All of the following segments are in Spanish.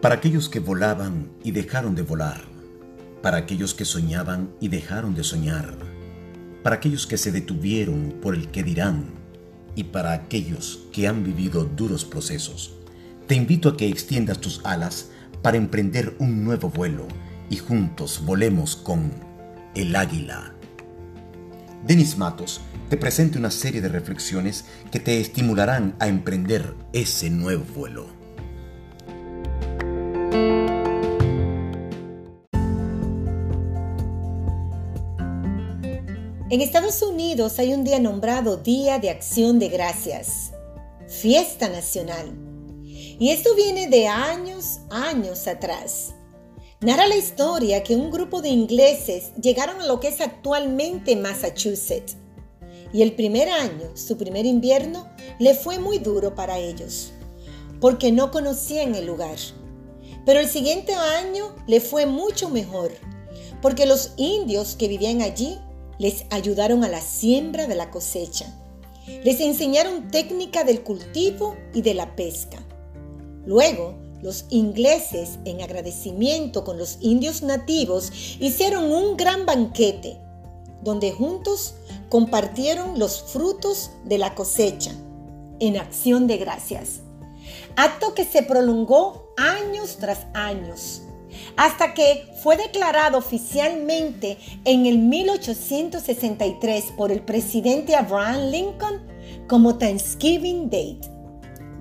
Para aquellos que volaban y dejaron de volar, para aquellos que soñaban y dejaron de soñar, para aquellos que se detuvieron por el que dirán y para aquellos que han vivido duros procesos, te invito a que extiendas tus alas para emprender un nuevo vuelo y juntos volemos con el águila. Denis Matos te presenta una serie de reflexiones que te estimularán a emprender ese nuevo vuelo. En Estados Unidos hay un día nombrado Día de Acción de Gracias, fiesta nacional. Y esto viene de años, años atrás. Narra la historia que un grupo de ingleses llegaron a lo que es actualmente Massachusetts. Y el primer año, su primer invierno, le fue muy duro para ellos, porque no conocían el lugar. Pero el siguiente año le fue mucho mejor, porque los indios que vivían allí les ayudaron a la siembra de la cosecha. Les enseñaron técnica del cultivo y de la pesca. Luego, los ingleses, en agradecimiento con los indios nativos, hicieron un gran banquete, donde juntos compartieron los frutos de la cosecha, en acción de gracias. Acto que se prolongó años tras años hasta que fue declarado oficialmente en el 1863 por el presidente Abraham Lincoln como Thanksgiving Date,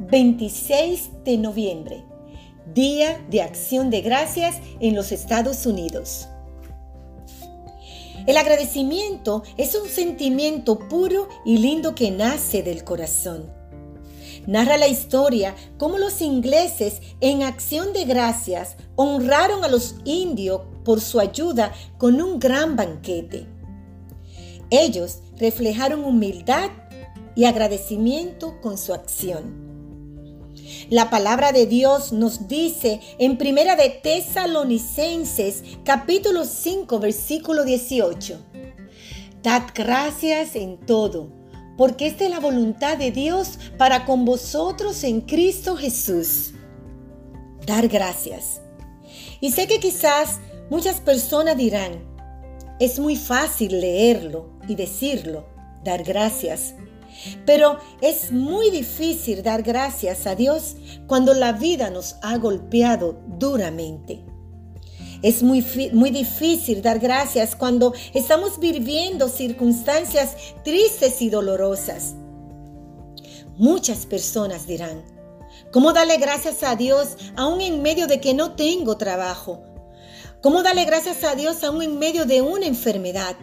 26 de noviembre, Día de Acción de Gracias en los Estados Unidos. El agradecimiento es un sentimiento puro y lindo que nace del corazón narra la historia cómo los ingleses en acción de gracias honraron a los indios por su ayuda con un gran banquete. Ellos reflejaron humildad y agradecimiento con su acción. La palabra de Dios nos dice en Primera de Tesalonicenses capítulo 5 versículo 18. Dad gracias en todo porque esta es la voluntad de Dios para con vosotros en Cristo Jesús. Dar gracias. Y sé que quizás muchas personas dirán, es muy fácil leerlo y decirlo, dar gracias. Pero es muy difícil dar gracias a Dios cuando la vida nos ha golpeado duramente. Es muy, muy difícil dar gracias cuando estamos viviendo circunstancias tristes y dolorosas. Muchas personas dirán, ¿cómo darle gracias a Dios aún en medio de que no tengo trabajo? ¿Cómo darle gracias a Dios aún en medio de una enfermedad?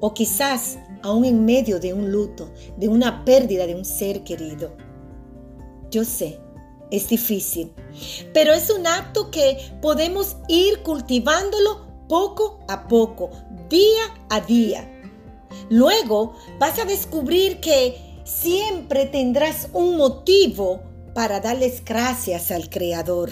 O quizás aún en medio de un luto, de una pérdida de un ser querido. Yo sé es difícil, pero es un acto que podemos ir cultivándolo poco a poco, día a día. Luego vas a descubrir que siempre tendrás un motivo para darles gracias al Creador.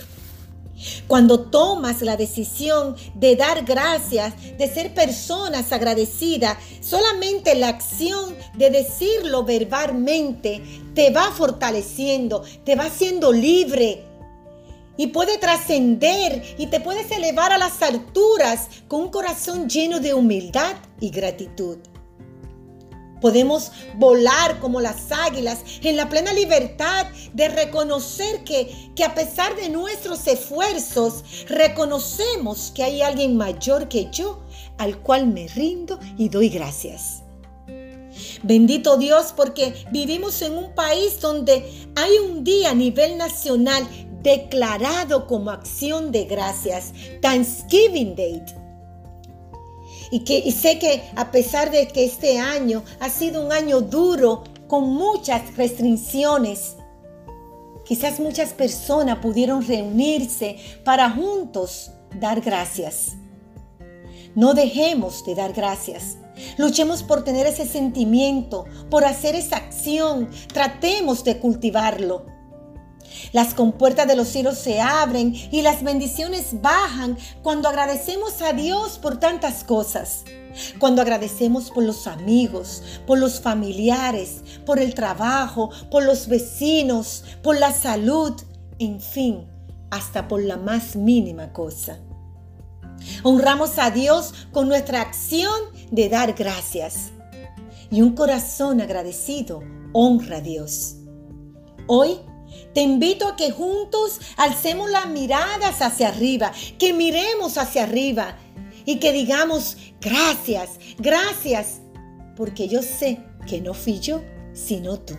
Cuando tomas la decisión de dar gracias, de ser personas agradecidas, solamente la acción de decirlo verbalmente te va fortaleciendo, te va haciendo libre y puede trascender y te puedes elevar a las alturas con un corazón lleno de humildad y gratitud. Podemos volar como las águilas en la plena libertad de reconocer que, que a pesar de nuestros esfuerzos, reconocemos que hay alguien mayor que yo al cual me rindo y doy gracias. Bendito Dios porque vivimos en un país donde hay un día a nivel nacional declarado como acción de gracias, Thanksgiving Day y, que, sé que a pesar de que este año ha sido un año duro, con muchas restricciones, quizás muchas personas pudieron reunirse para juntos dar gracias. No dejemos de dar gracias. Luchemos por tener ese sentimiento, por hacer esa acción. Tratemos de cultivarlo. Las compuertas de los cielos se abren y las bendiciones bajan cuando agradecemos a Dios por tantas cosas. Cuando agradecemos por los amigos, por los familiares, por el trabajo, por los vecinos, por la salud, en fin, hasta por la más mínima cosa. Honramos a Dios con nuestra acción de dar gracias. Y un corazón agradecido honra a Dios. Hoy te invito a que juntos alcemos las miradas hacia arriba, que miremos hacia arriba y que digamos gracias, gracias, porque yo sé que no fui yo, sino tú.